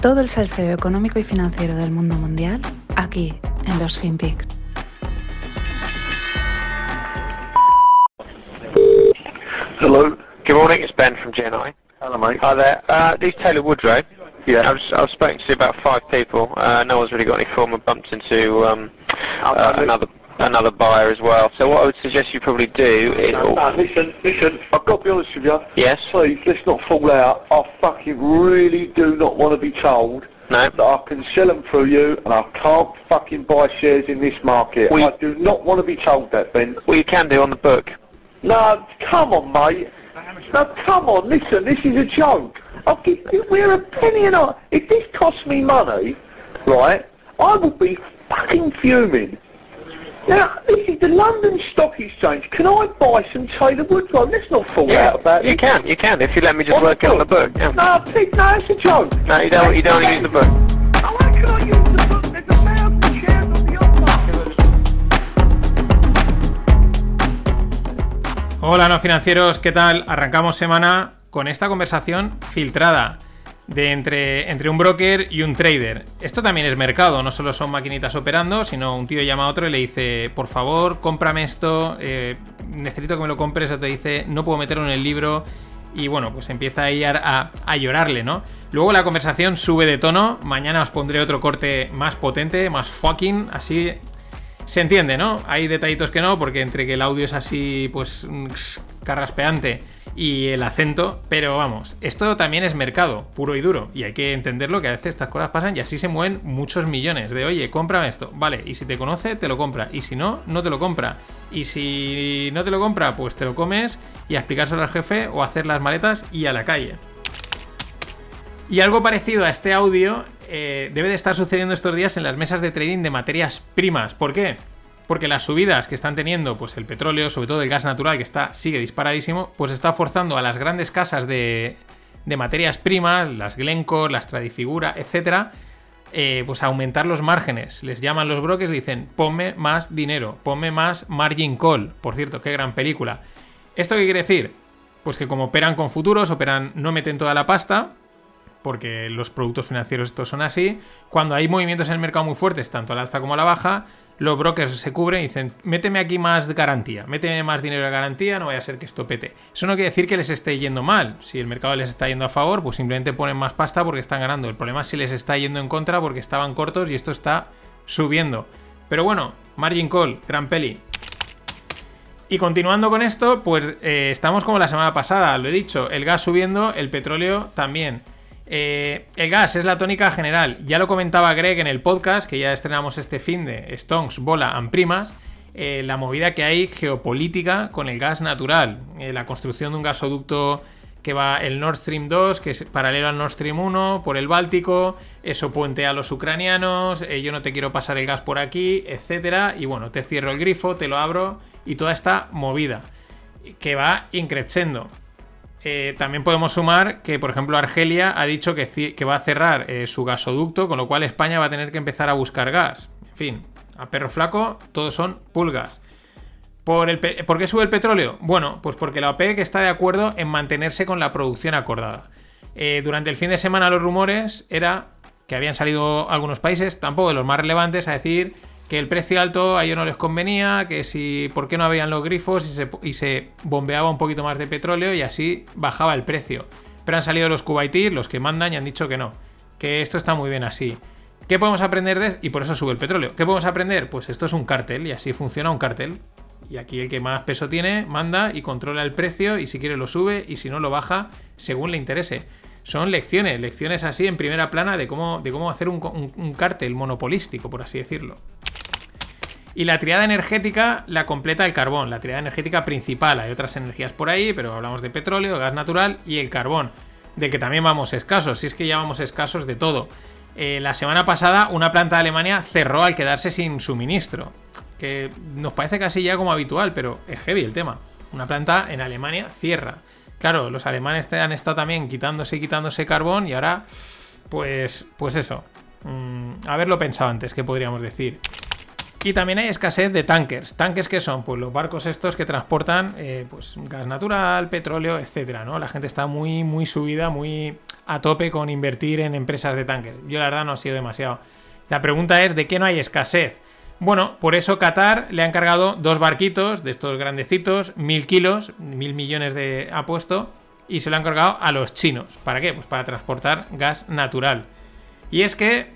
Todo el salseo económico y financiero del mundo mundial aquí en los FinPix. Hello. Good morning, it's Ben from GNI. Hello, mate. Hi there. Uh, these Taylor Woodrow. Yeah. I was, I was spoken to about five people. Uh, no one's really got any form of bumped into um, uh, another another buyer as well. So what I would suggest you probably do is... No, no, listen, listen, I've got to be honest with you. Yes? Please, let's not fall out. I fucking really do not want to be told No? that I can sell them through you and I can't fucking buy shares in this market. We- I do not want to be told that, Ben. Well, you can do on the book. No, come on, mate. No, come on, listen, this is a joke. I'll give, we're a penny and a... If this costs me money, right, I will be fucking fuming. Now, this is the London Stock Exchange. Can I buy some Taylor Woodrow? Let's not fall out about you it. can, you can, if you let me just On work on the book. Yeah. No, Pete, no, it's a joke. No, you don't, you don't want to use the book. Oh, how can I use the book? There's a thousand shares on the offer. Hola no financieros, ¿qué tal? Arrancamos semana con esta conversación filtrada de entre, entre un broker y un trader. Esto también es mercado, no solo son maquinitas operando, sino un tío llama a otro y le dice, por favor, cómprame esto, eh, necesito que me lo compres, o te dice, no puedo meterlo en el libro. Y bueno, pues empieza a, a llorarle, ¿no? Luego la conversación sube de tono. Mañana os pondré otro corte más potente, más fucking, así se entiende, ¿no? Hay detallitos que no, porque entre que el audio es así, pues, mm, carraspeante y el acento, pero vamos, esto también es mercado, puro y duro, y hay que entenderlo que a veces estas cosas pasan y así se mueven muchos millones de, oye, cómprame esto, vale, y si te conoce, te lo compra, y si no, no te lo compra, y si no te lo compra, pues te lo comes y a explicárselo al jefe o hacer las maletas y a la calle. Y algo parecido a este audio eh, debe de estar sucediendo estos días en las mesas de trading de materias primas. ¿Por qué? Porque las subidas que están teniendo, pues el petróleo, sobre todo el gas natural, que está, sigue disparadísimo, pues está forzando a las grandes casas de, materias primas, las Glencore, las Tradifigura, etcétera, eh, pues a aumentar los márgenes. Les llaman los brokers y dicen, ponme más dinero, ponme más margin call. Por cierto, qué gran película. ¿Esto qué quiere decir? Pues que como operan con futuros, operan, no meten toda la pasta, porque los productos financieros estos son así. Cuando hay movimientos en el mercado muy fuertes, tanto al alza como a la baja, los brokers se cubren y dicen, méteme aquí más garantía, méteme más dinero de garantía, no vaya a ser que esto pete. Eso no quiere decir que les esté yendo mal. Si el mercado les está yendo a favor, pues simplemente ponen más pasta porque están ganando. El problema es si les está yendo en contra porque estaban cortos y esto está subiendo. Pero bueno, margin call, gran peli. Y continuando con esto, pues eh, estamos como la semana pasada, lo he dicho, el gas subiendo, el petróleo también. Eh, el gas es la tónica general. Ya lo comentaba Greg en el podcast, que ya estrenamos este fin de Stonks, Bola and Primas. eh, la movida que hay geopolítica con el gas natural. Eh, la construcción de un gasoducto que va el Nord Stream 2, que es paralelo al Nord Stream 1, por el Báltico. Eso puentea a los ucranianos. yo no te quiero pasar el gas por aquí, etcétera. Y bueno, te cierro el grifo, te lo abro. Y toda esta movida que va increciendo. Eh, también podemos sumar que, por ejemplo, Argelia ha dicho que, va a cerrar eh, su gasoducto, con lo cual España va a tener que empezar a buscar gas. En fin, a perro flaco, todos son pulgas. ¿Por, el ¿Por qué sube el petróleo? Bueno, pues porque la OPEC está de acuerdo en mantenerse con la producción acordada. Eh, durante el fin de semana los rumores era que habían salido algunos países, tampoco de los más relevantes, a decir que el precio alto a ellos no les convenía, que si por qué no abrían los grifos y se, bombeaba un poquito más de petróleo y así bajaba el precio. Pero han salido los Kuwaitis, los que mandan, y han dicho que no, que esto está muy bien así. ¿Qué podemos aprender de Y por eso sube el petróleo. ¿Qué podemos aprender? Pues esto es un cártel y así funciona un cártel. Y aquí el que más peso tiene manda y controla el precio y si quiere lo sube y si no lo baja según le interese. Son lecciones, lecciones así en primera plana de cómo, de cómo hacer un, un- un cártel monopolístico, por así decirlo. Y la triada energética la completa el carbón, la triada energética principal. Hay otras energías por ahí, pero hablamos de petróleo, gas natural y el carbón, del que también vamos escasos, si es que ya vamos escasos de todo. Eh, la semana pasada una planta de Alemania cerró al quedarse sin suministro, que nos parece casi ya como habitual, pero es heavy el tema. Una planta en Alemania cierra. Claro, los alemanes han estado también quitándose y quitándose carbón y ahora, pues, pues eso. Mm, haberlo pensado antes, ¿qué podríamos decir? Y también hay escasez de tankers. ¿Tankers qué son? Pues los barcos estos que transportan eh, pues, gas natural, petróleo, etcétera, ¿no? La gente está muy, muy subida, muy a tope con invertir en empresas de tankers. Yo la verdad no ha sido demasiado. La pregunta es, ¿de qué no hay escasez? Bueno, por eso Qatar le ha encargado dos barquitos de estos grandecitos, mil kilos, mil millones de apuesto, y se lo ha encargado a los chinos. ¿Para qué? Pues para transportar gas natural. Y es que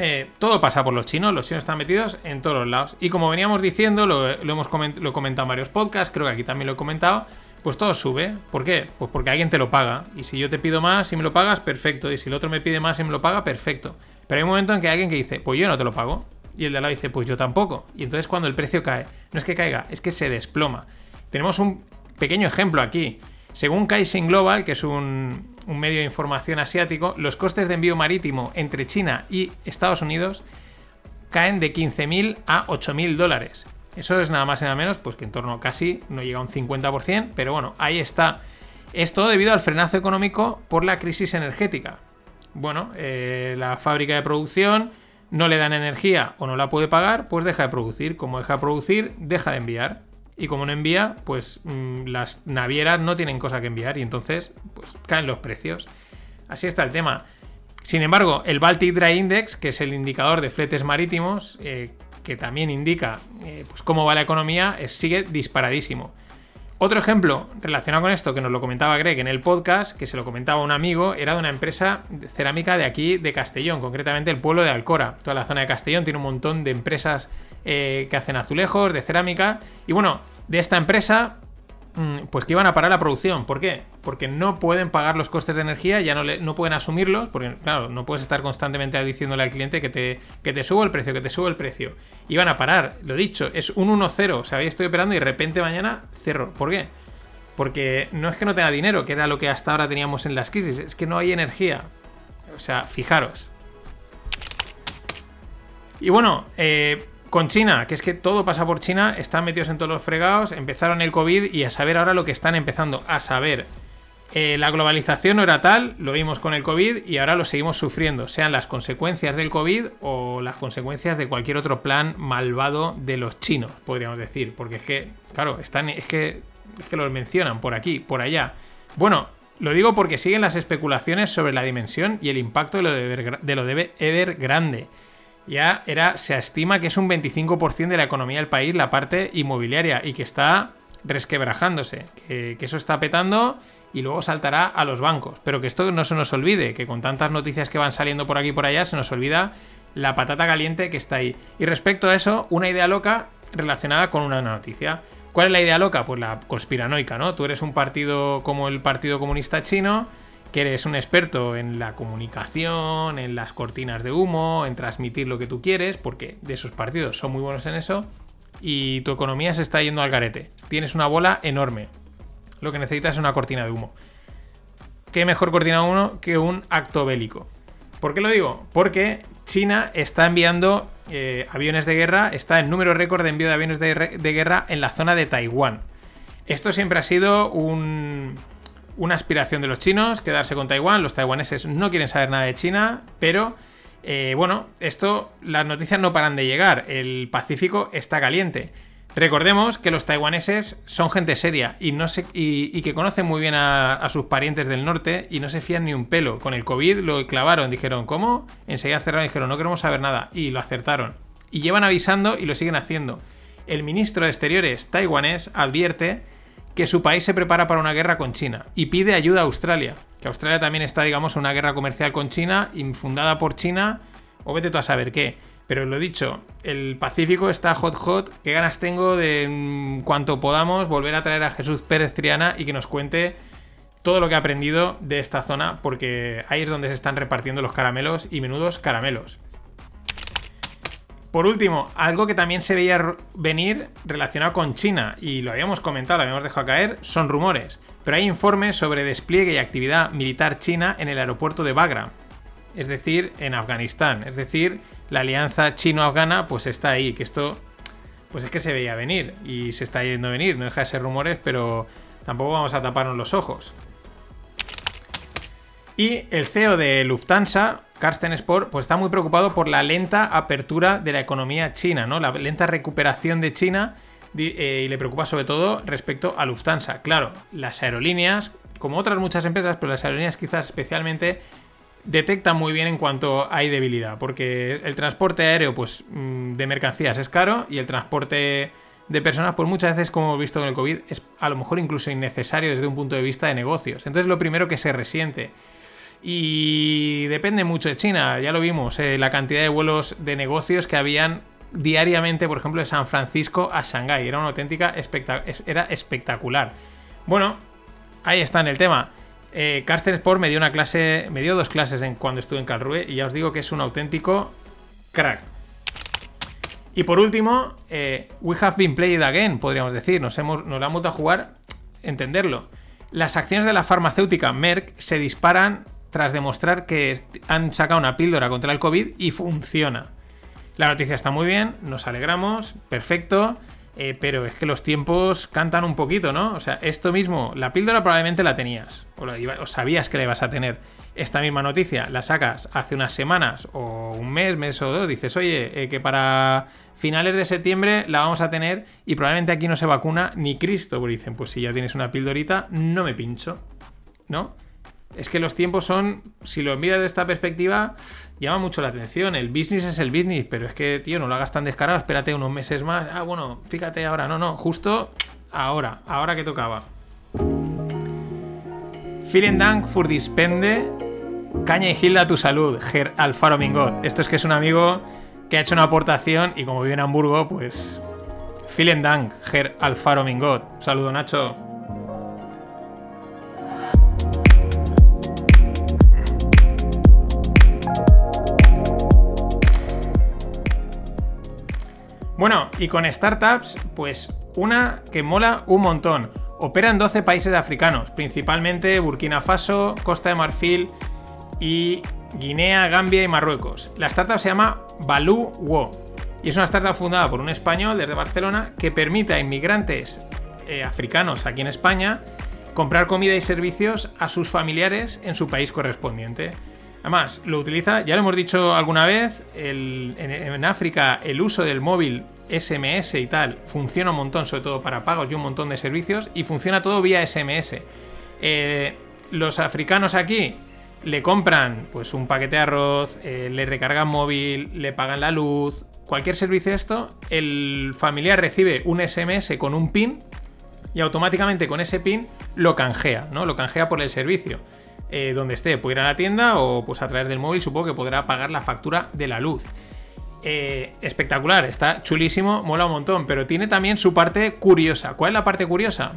eh, todo pasa por los chinos, los chinos están metidos en todos los lados. Y como veníamos diciendo, lo, hemos lo he comentado en varios podcasts, creo que aquí también lo he comentado, pues todo sube. ¿Por qué? Pues porque alguien te lo paga. Y si yo te pido más y me lo pagas, perfecto. Y si el otro me pide más y me lo paga, perfecto. Pero hay un momento en que hay alguien que dice, pues yo no te lo pago. Y el de al lado dice, pues yo tampoco. Y entonces cuando el precio cae, no es que caiga, es que se desploma. Tenemos un pequeño ejemplo aquí. Según Kaisen Global, que es un, medio de información asiático, los costes de envío marítimo entre China y Estados Unidos caen de 15.000 a 8.000 dólares. Eso es nada más y nada menos, pues que en torno casi no llega a un 50%, pero bueno, ahí está. Es todo debido al frenazo económico por la crisis energética. Bueno, eh, la fábrica de producción no le dan energía o no la puede pagar, pues deja de producir. Como deja de producir, deja de enviar. Y como no envía, pues mm, las navieras no tienen cosa que enviar y entonces pues caen los precios. Así está el tema. Sin embargo, el Baltic Dry Index, que es el indicador de fletes marítimos, eh, que también indica eh, pues cómo va la economía, sigue disparadísimo. Otro ejemplo relacionado con esto, que nos lo comentaba Greg en el podcast, que se lo comentaba un amigo, era de una empresa cerámica de aquí, de Castellón, concretamente el pueblo de Alcora. Toda la zona de Castellón tiene un montón de empresas eh, que hacen azulejos, de cerámica. Y bueno, de esta empresa, mm, pues que iban a parar la producción. ¿Por qué? Porque no pueden pagar los costes de energía, ya no, no pueden asumirlos, porque claro, no puedes estar constantemente diciéndole al cliente que te, que te subo el precio, que te subo el precio. Iban a parar, lo dicho, es un 1-0, o sea, ahí estoy operando y de repente mañana cerro. ¿Por qué? Porque no es que no tenga dinero, que era lo que hasta ahora teníamos en las crisis, es que no hay energía. O sea, fijaros. Y bueno, eh, con China, que es que todo pasa por China, están metidos en todos los fregados, empezaron el COVID y a saber ahora lo que están empezando a saber. Eh, la globalización no era tal, lo vimos con el COVID y ahora lo seguimos sufriendo, sean las consecuencias del COVID o las consecuencias de cualquier otro plan malvado de los chinos, podríamos decir. Porque es que, claro, están, es que, es que lo mencionan por aquí, por allá. Bueno, lo digo porque siguen las especulaciones sobre la dimensión y el impacto de lo de, de lo de ya era, se estima que es un 25% de la economía del país la parte inmobiliaria y que está resquebrajándose, que, eso está petando y luego saltará a los bancos. Pero que esto no se nos olvide, que con tantas noticias que van saliendo por aquí y por allá, se nos olvida la patata caliente que está ahí. Y respecto a eso, una idea loca relacionada con una noticia. ¿Cuál es la idea loca? Pues la conspiranoica, ¿no? Tú eres un partido como el Partido Comunista Chino que eres un experto en la comunicación, en las cortinas de humo, en transmitir lo que tú quieres, porque de esos partidos son muy buenos en eso, y tu economía se está yendo al garete. Tienes una bola enorme. Lo que necesitas es una cortina de humo. ¿Qué mejor cortina de humo que un acto bélico? ¿Por qué lo digo? Porque China está enviando eh, aviones de guerra, está en número récord de envío de aviones de guerra en la zona de Taiwán. Esto siempre ha sido un, una aspiración de los chinos, quedarse con Taiwán. Los taiwaneses no quieren saber nada de China, pero eh, bueno, esto, las noticias no paran de llegar. El Pacífico está caliente. Recordemos que los taiwaneses son gente seria y, no y, que conocen muy bien a, sus parientes del norte y no se fían ni un pelo. Con el COVID lo clavaron, dijeron, ¿cómo? Enseguida cerraron y dijeron, no queremos saber nada. Y lo acertaron. Y llevan avisando y lo siguen haciendo. El ministro de Exteriores taiwanés advierte que su país se prepara para una guerra con China y pide ayuda a Australia. Que Australia también está, digamos, en una guerra comercial con China, infundada por China, o vete tú a saber qué. Pero lo dicho, el Pacífico está hot hot. Qué ganas tengo de, en cuanto podamos, volver a traer a Jesús Pérez Triana y que nos cuente todo lo que ha aprendido de esta zona, porque ahí es donde se están repartiendo los caramelos y menudos caramelos. Por último, algo que también se veía venir relacionado con China, y lo habíamos comentado, lo habíamos dejado caer, son rumores. Pero hay informes sobre despliegue y actividad militar china en el aeropuerto de Bagram, es decir, en Afganistán. Es decir, la alianza chino-afgana pues está ahí, que esto pues es que se veía venir y se está yendo a venir, no deja de ser rumores, pero tampoco vamos a taparnos los ojos. Y el CEO de Lufthansa, Carsten Sport, pues está muy preocupado por la lenta apertura de la economía china, ¿no? La lenta recuperación de China eh, y le preocupa sobre todo respecto a Lufthansa. Claro, las aerolíneas, como otras muchas empresas, pero las aerolíneas quizás especialmente detectan muy bien en cuanto hay debilidad, porque el transporte aéreo pues mm, de mercancías es caro y el transporte de personas pues muchas veces como hemos visto con el COVID es a lo mejor incluso innecesario desde un punto de vista de negocios. Entonces lo primero que se resiente y depende mucho de China, ya lo vimos, eh, la cantidad de vuelos de negocios que habían diariamente, por ejemplo, de San Francisco a Shanghái. Era una auténtica era espectacular. Bueno, ahí está en el tema. Eh, Carsten Sport me dio una clase, me dio dos clases cuando estuve en Calrue y ya os digo que es un auténtico crack. Y por último, eh, we have been played again, podríamos decir. Nos, hemos, nos la hemos a jugar, entenderlo. Las acciones de la farmacéutica Merck se disparan tras demostrar que han sacado una píldora contra el COVID y funciona. La noticia está muy bien, nos alegramos, perfecto, eh, pero es que los tiempos cantan un poquito, ¿no? O sea, esto mismo, la píldora probablemente la tenías, o, sabías que la ibas a tener. Esta misma noticia la sacas hace unas semanas o un mes, mes o dos, dices, oye, eh, que para finales de septiembre la vamos a tener y probablemente aquí no se vacuna ni Cristo, porque dicen, pues si ya tienes una píldorita, no me pincho, ¿no? Es que los tiempos son, si lo miras de esta perspectiva, llama mucho la atención. El business es el business, pero es que, tío, no lo hagas tan descarado, espérate unos meses más. Ah, bueno, fíjate ahora, no, no, justo ahora, ahora que tocaba. Vielen Dank für dispende. Caña y Gilda tu salud, Ger Alfaro Mingot. Esto es que es un amigo que ha hecho una aportación y como vive en Hamburgo, pues. Vielen Dank, Ger Alfaro Mingot. saludo, Nacho. Bueno, y con startups, pues una que mola un montón. Opera en 12 países africanos, principalmente Burkina Faso, Costa de Marfil y Guinea, Gambia y Marruecos. La startup se llama Balú Wo y es una startup fundada por un español desde Barcelona que permite a inmigrantes eh, africanos aquí en España comprar comida y servicios a sus familiares en su país correspondiente. Además, lo utiliza, ya lo hemos dicho alguna vez, en, África el uso del móvil SMS y tal funciona un montón, sobre todo para pagos y un montón de servicios, y funciona todo vía SMS. Eh, los africanos aquí le compran pues un paquete de arroz, eh, le recargan móvil, le pagan la luz, cualquier servicio esto, el familiar recibe un SMS con un PIN y automáticamente con ese PIN lo canjea, ¿no? Lo canjea por el servicio. Eh, donde esté. Puede ir a la tienda o pues a través del móvil supongo que podrá pagar la factura de la luz. Eh, espectacular, está chulísimo, mola un montón, pero tiene también su parte curiosa. ¿Cuál es la parte curiosa?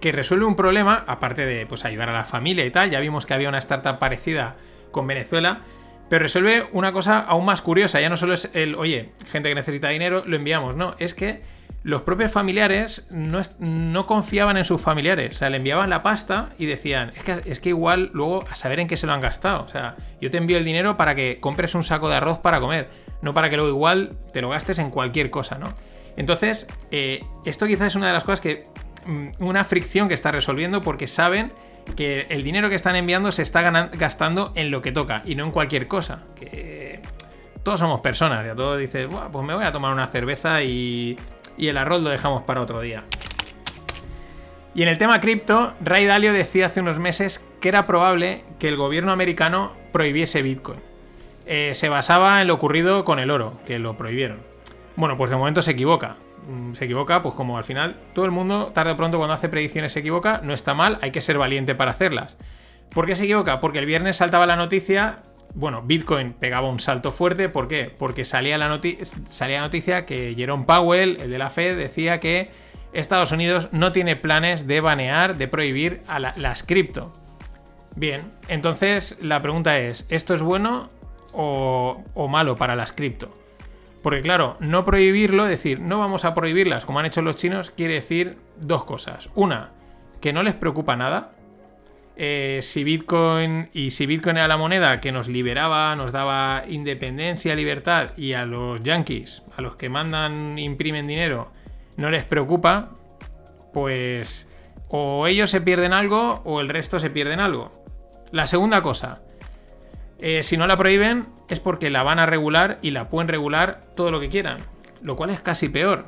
Que resuelve un problema, aparte de pues, ayudar a la familia y tal, ya vimos que había una startup parecida con Venezuela, pero resuelve una cosa aún más curiosa, ya no solo es el, oye, gente que necesita dinero, lo enviamos, no, es que los propios familiares no, confiaban en sus familiares. O sea, le enviaban la pasta y decían, es que, es que igual luego a saber en qué se lo han gastado. O sea, yo te envío el dinero para que compres un saco de arroz para comer, no para que luego igual te lo gastes en cualquier cosa, ¿no? Entonces, eh, esto quizás es una de las cosas que... Mm, una fricción que está resolviendo porque saben que el dinero que están enviando se está gastando en lo que toca y no en cualquier cosa. Que todos somos personas, ya todo dices, pues me voy a tomar una cerveza y y el arroz lo dejamos para otro día. Y en el tema cripto, Ray Dalio decía hace unos meses que era probable que el gobierno americano prohibiese Bitcoin. Eh, se basaba en lo ocurrido con el oro, que lo prohibieron. Bueno, pues de momento se equivoca. Mm, se equivoca, pues como al final todo el mundo, tarde o pronto, cuando hace predicciones se equivoca, no está mal, hay que ser valiente para hacerlas. ¿Por qué se equivoca? Porque el viernes saltaba la noticia bueno, Bitcoin pegaba un salto fuerte. ¿Por qué? Porque salía la, salía noticia que Jerome Powell, el de la Fed, decía que Estados Unidos no tiene planes de banear, de prohibir a las cripto. Bien, entonces la pregunta es, ¿esto es bueno o, o malo para las cripto? Porque claro, no prohibirlo, decir, no vamos a prohibirlas como han hecho los chinos, quiere decir dos cosas. Una, que no les preocupa nada, eh, si Bitcoin y si Bitcoin era la moneda que nos liberaba, nos daba independencia, libertad y a los yankees, a los que mandan, imprimen dinero, no les preocupa, pues o ellos se pierden algo o el resto se pierden algo. La segunda cosa, eh, si no la prohíben es porque la van a regular y la pueden regular todo lo que quieran, lo cual es casi peor.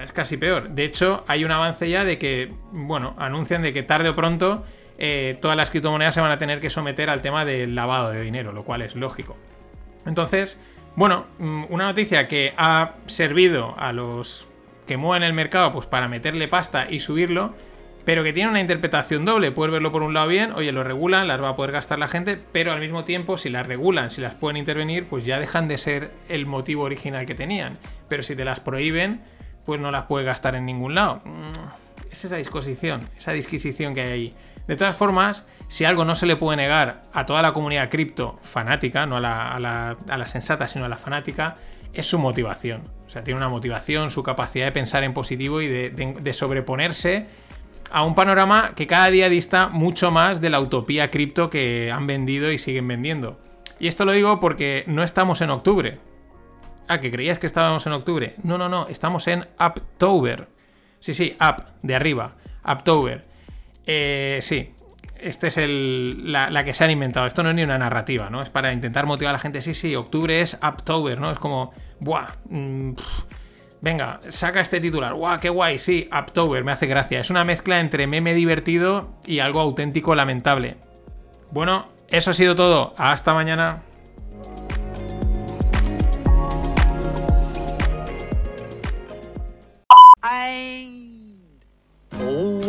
Es casi peor. De hecho, hay un avance ya de que, bueno, anuncian de que tarde o pronto eh, todas las criptomonedas se van a tener que someter al tema del lavado de dinero, lo cual es lógico. Entonces, bueno, mm, una noticia que ha servido a los que mueven el mercado pues para meterle pasta y subirlo, pero que tiene una interpretación doble. Puedes verlo por un lado bien, oye, lo regulan, las va a poder gastar la gente, pero al mismo tiempo, si las regulan, si las pueden intervenir, pues ya dejan de ser el motivo original que tenían. Pero si te las prohíben, pues no las puedes gastar en ningún lado. Mm, es esa disposición, esa disquisición que hay ahí. De todas formas, si algo no se le puede negar a toda la comunidad cripto fanática, no a la, sensata, sino a la fanática, es su motivación. O sea, tiene una motivación, su capacidad de pensar en positivo y de, sobreponerse a un panorama que cada día dista mucho más de la utopía cripto que han vendido y siguen vendiendo. Y esto lo digo porque no estamos en octubre. Ah, que creías que estábamos en octubre. No, no, no, estamos en October. Sí, sí, up, de arriba. October. Eh, sí, esta es la, que se han inventado. Esto no es ni una narrativa, ¿no? Es para intentar motivar a la gente. Sí, sí, octubre es October, ¿no? Es como, ¡buah! Mm, venga, saca este titular. ¡Buah, qué guay! Sí, October, me hace gracia. Es una mezcla entre meme divertido y algo auténtico lamentable. Bueno, eso ha sido todo. Hasta mañana.